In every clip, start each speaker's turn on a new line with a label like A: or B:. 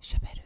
A: Şöberi.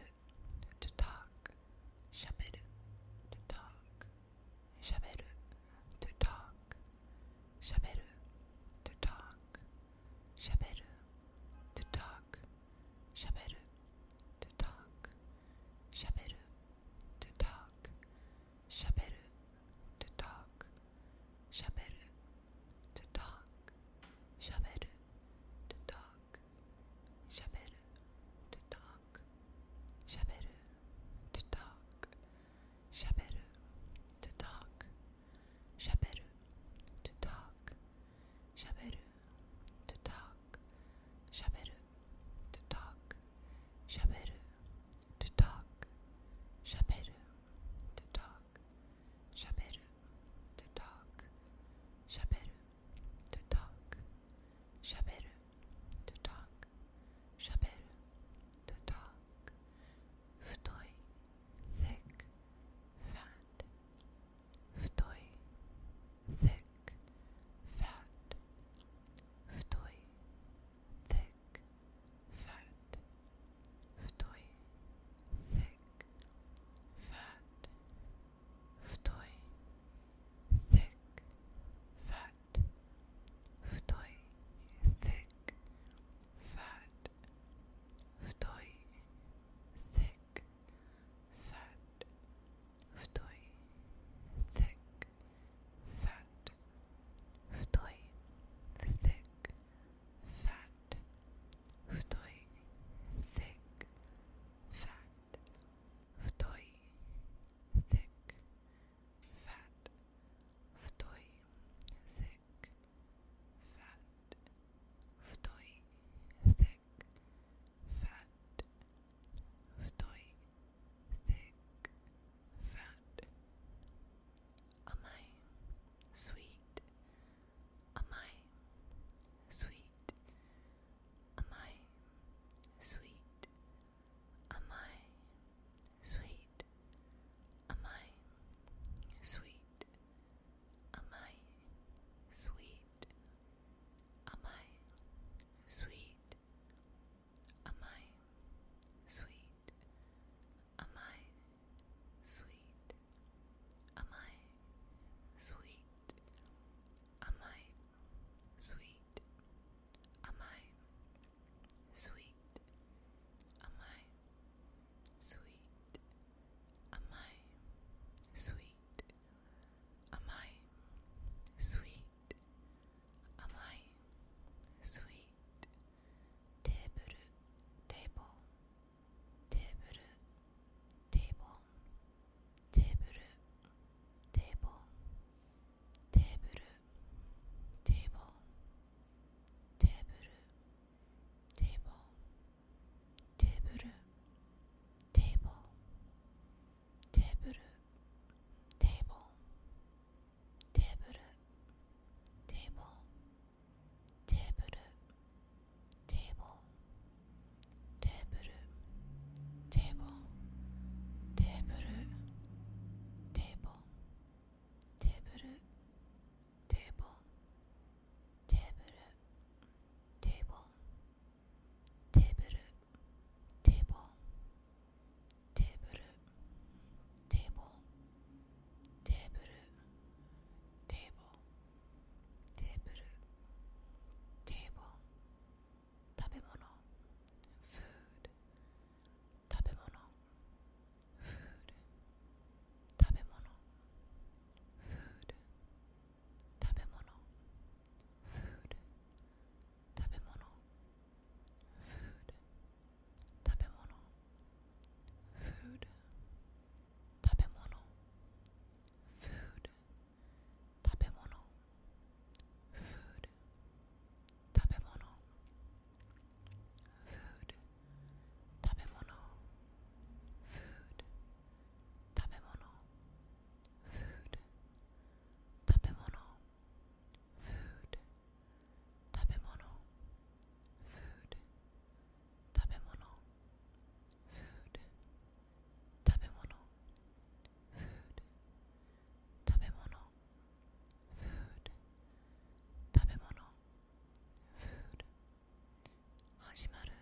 A: Hajimaru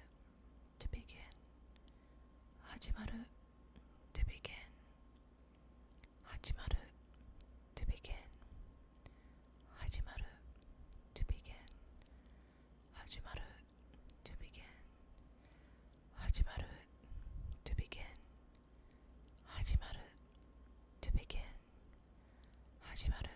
A: to begin. Hajimaru to begin. Hajimaru to begin. Hajimaru to begin. Hajimaru to begin. Hajimaru to begin. Hajimaru to begin. Hajimaru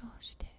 A: どうして？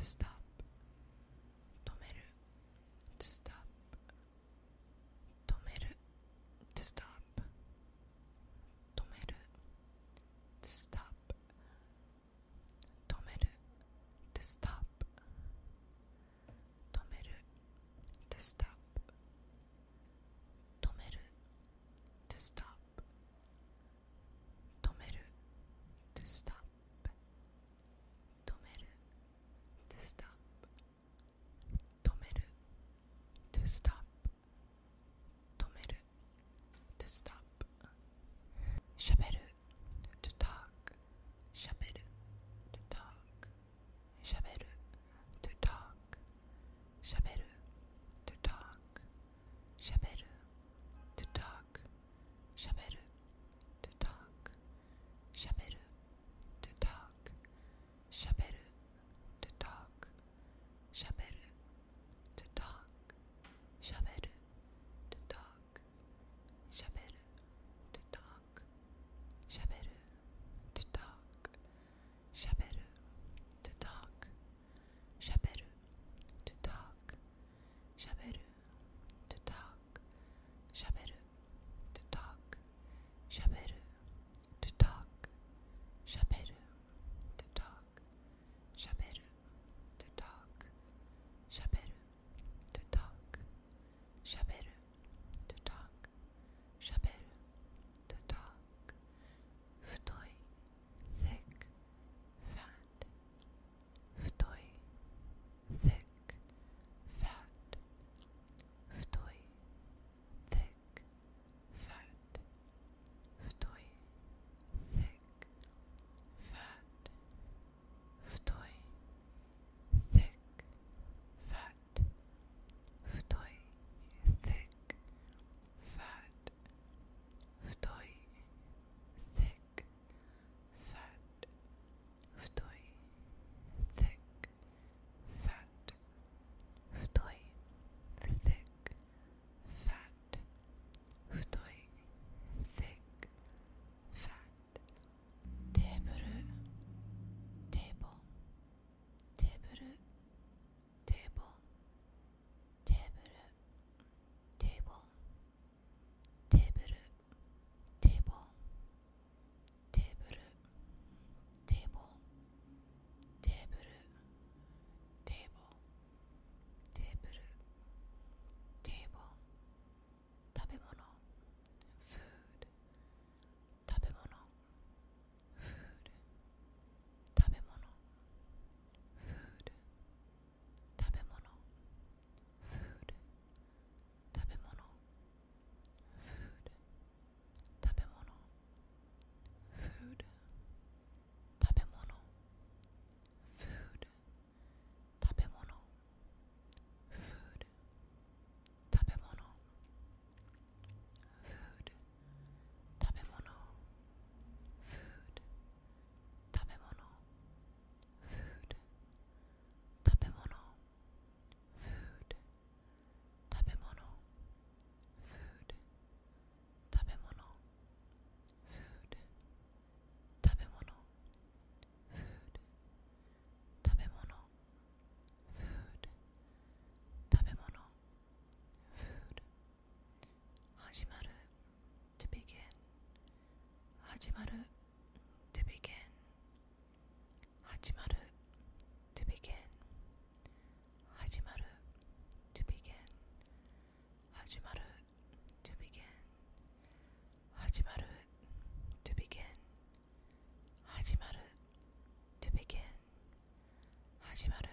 A: To stop Je perds Hachimaru to begin. Hachimaru to begin. Hachimaru to begin. Hachimaru to begin. Hachimaru to begin. Hachimaru to begin. Hachimaru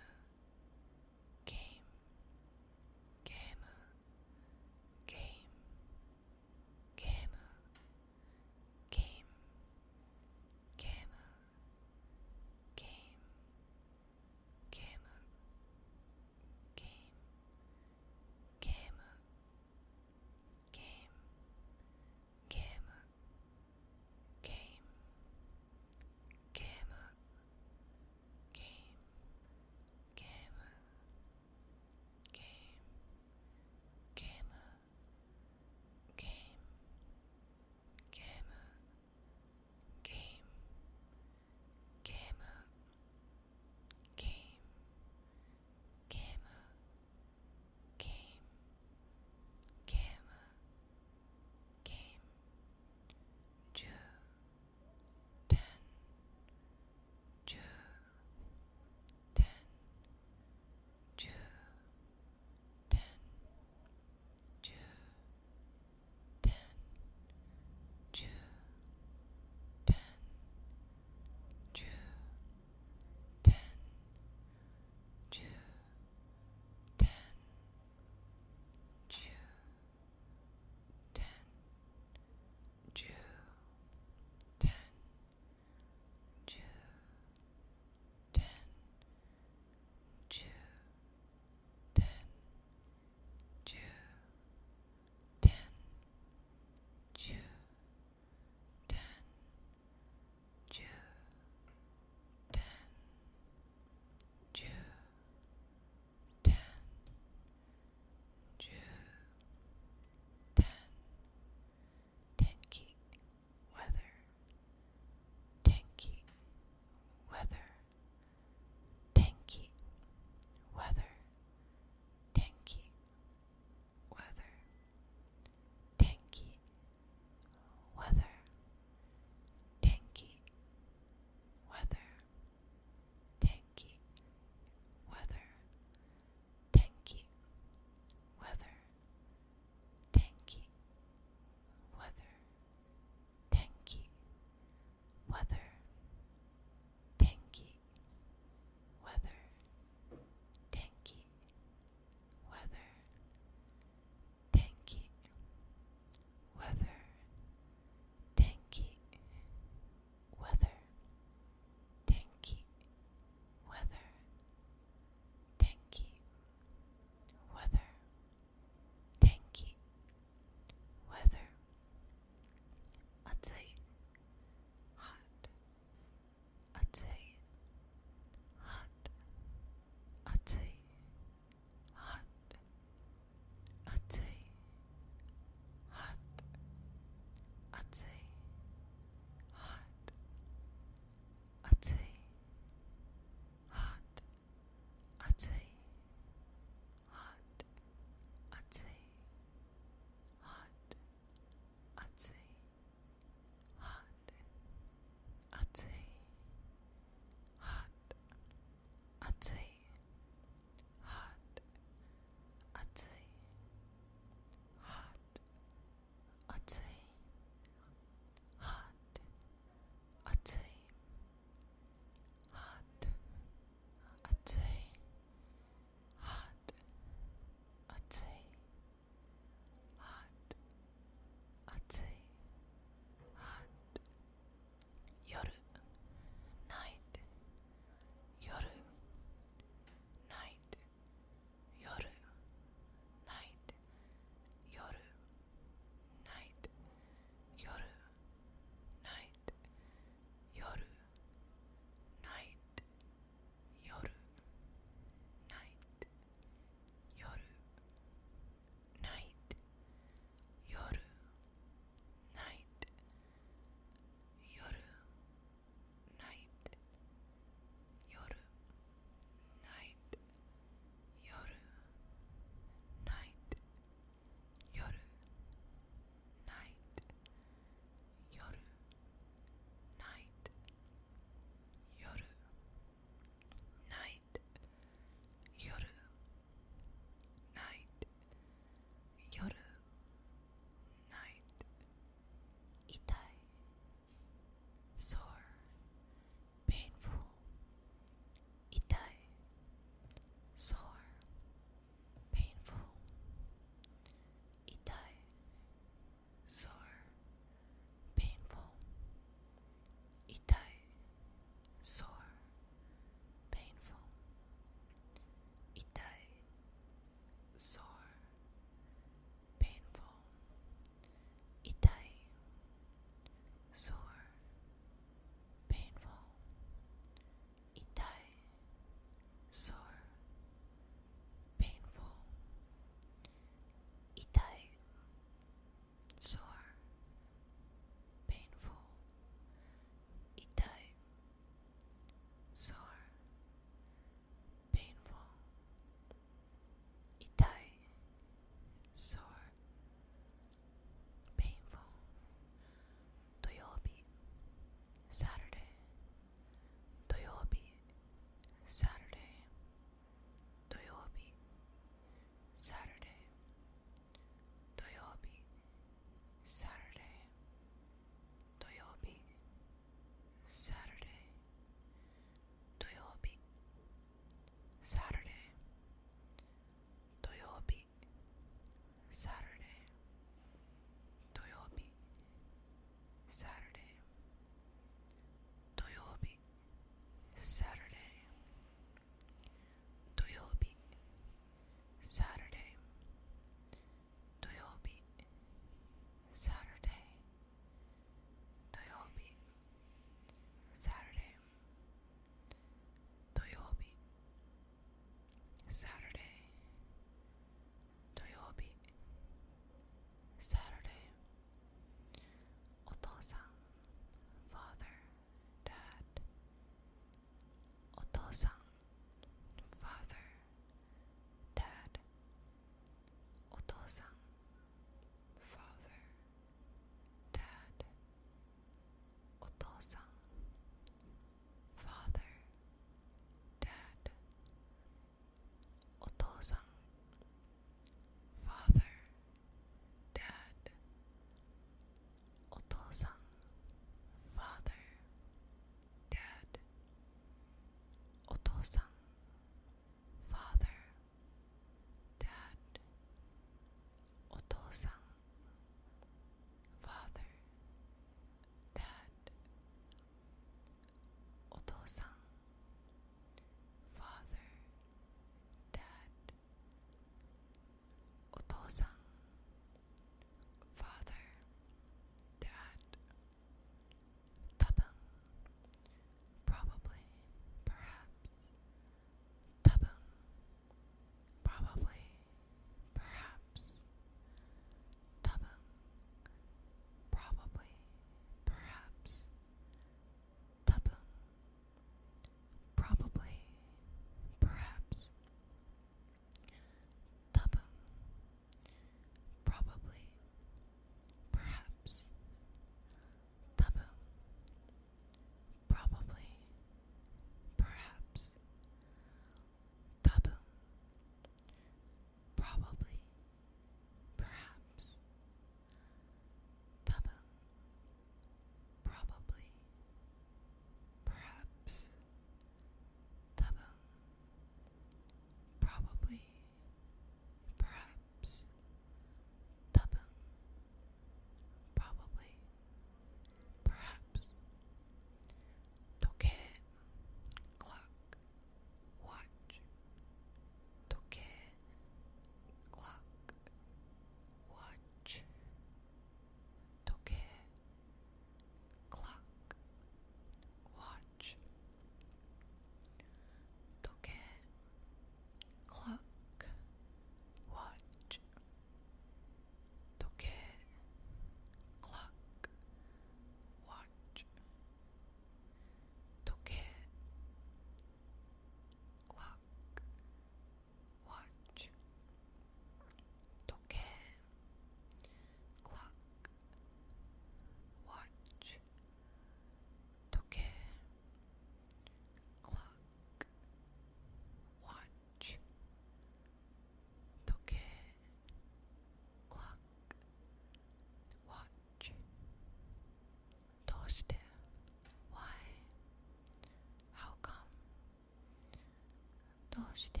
A: どうして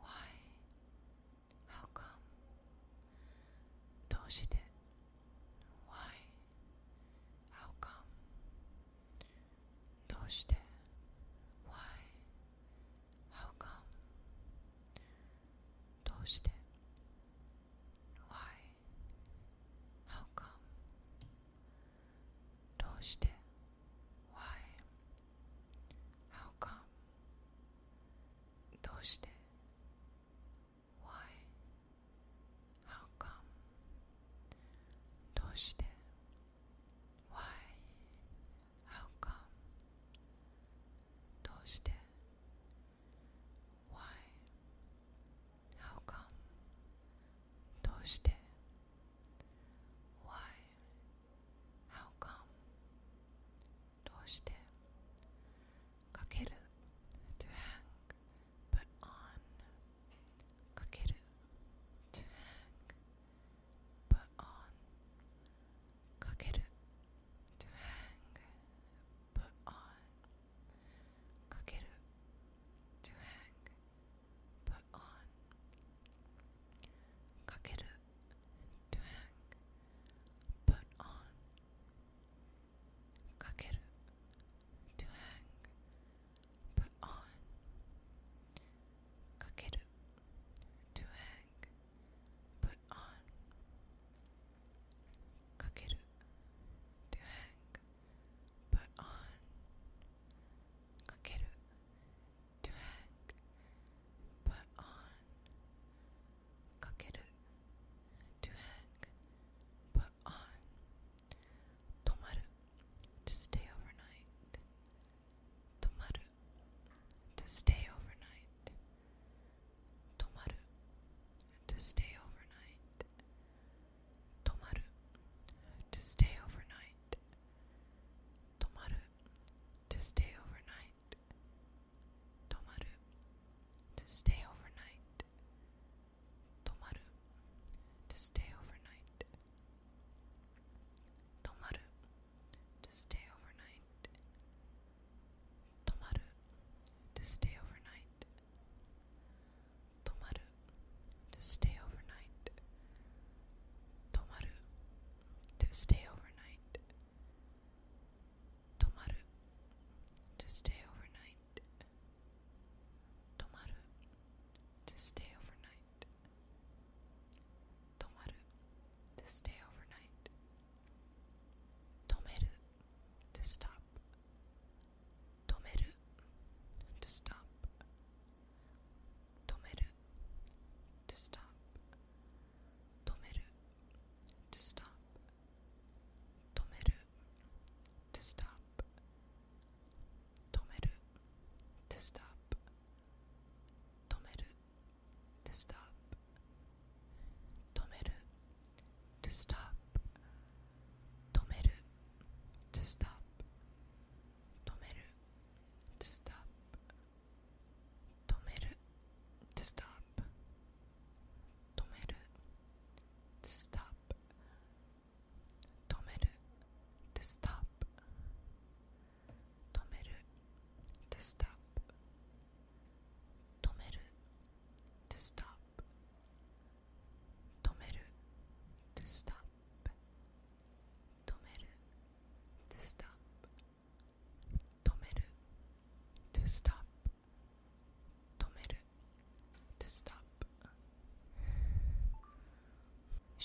A: Why? How come? どうして Why? How come? どうして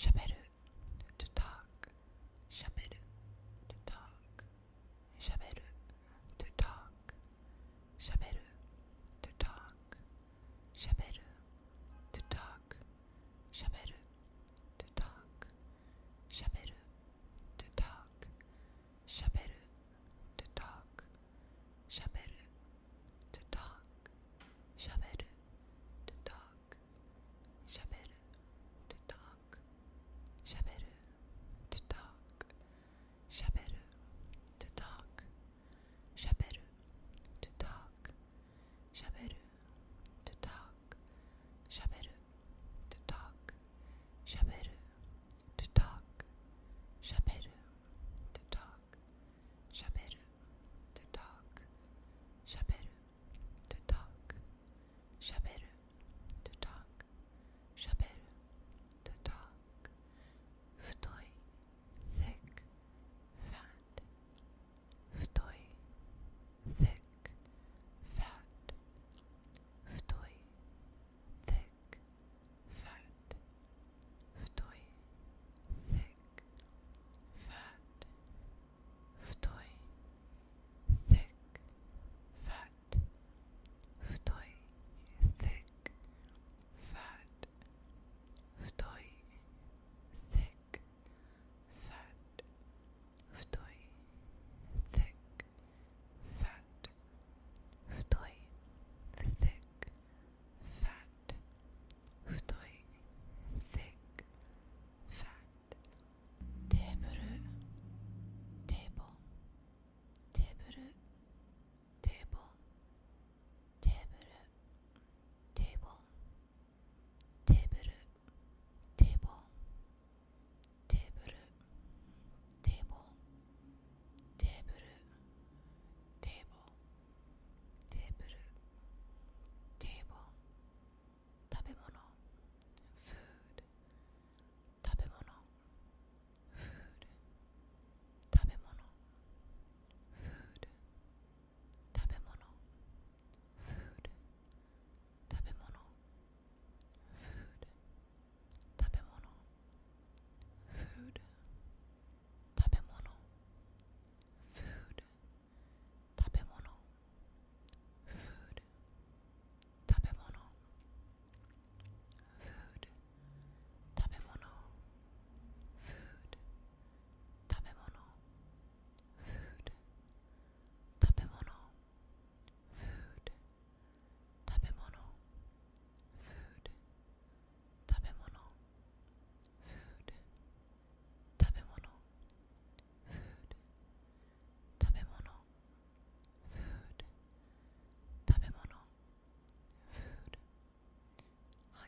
A: Şöperü.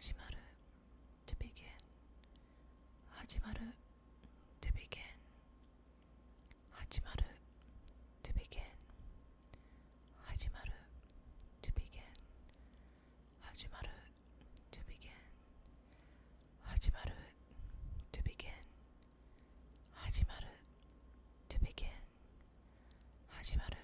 A: Hajimaru to begin. Hajimaru to begin. Hajimaru to begin. Hajimaru to begin. Hajimaru to begin. Hajimaru to begin. Hajimaru to begin. Hajimaru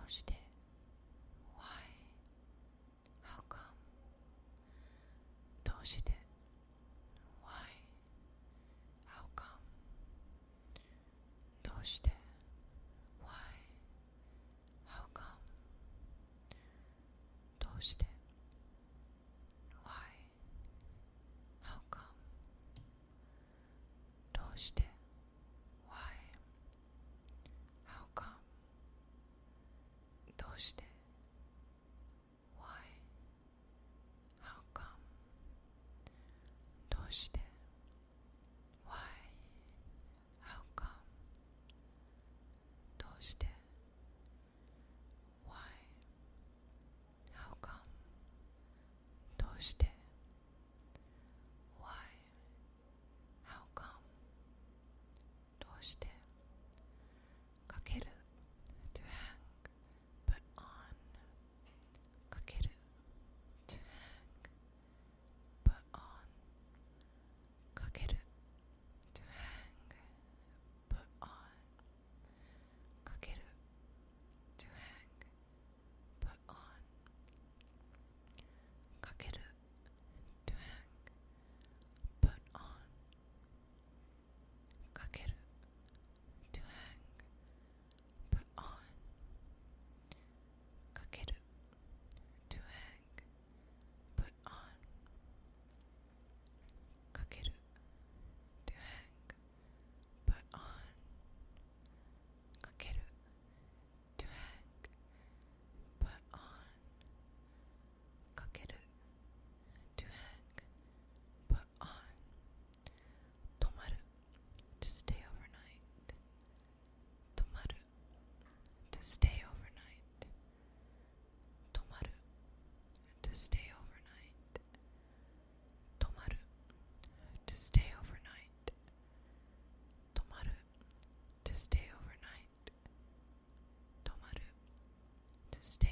A: どうして Why? How come? どうして Why? How come? どうして stay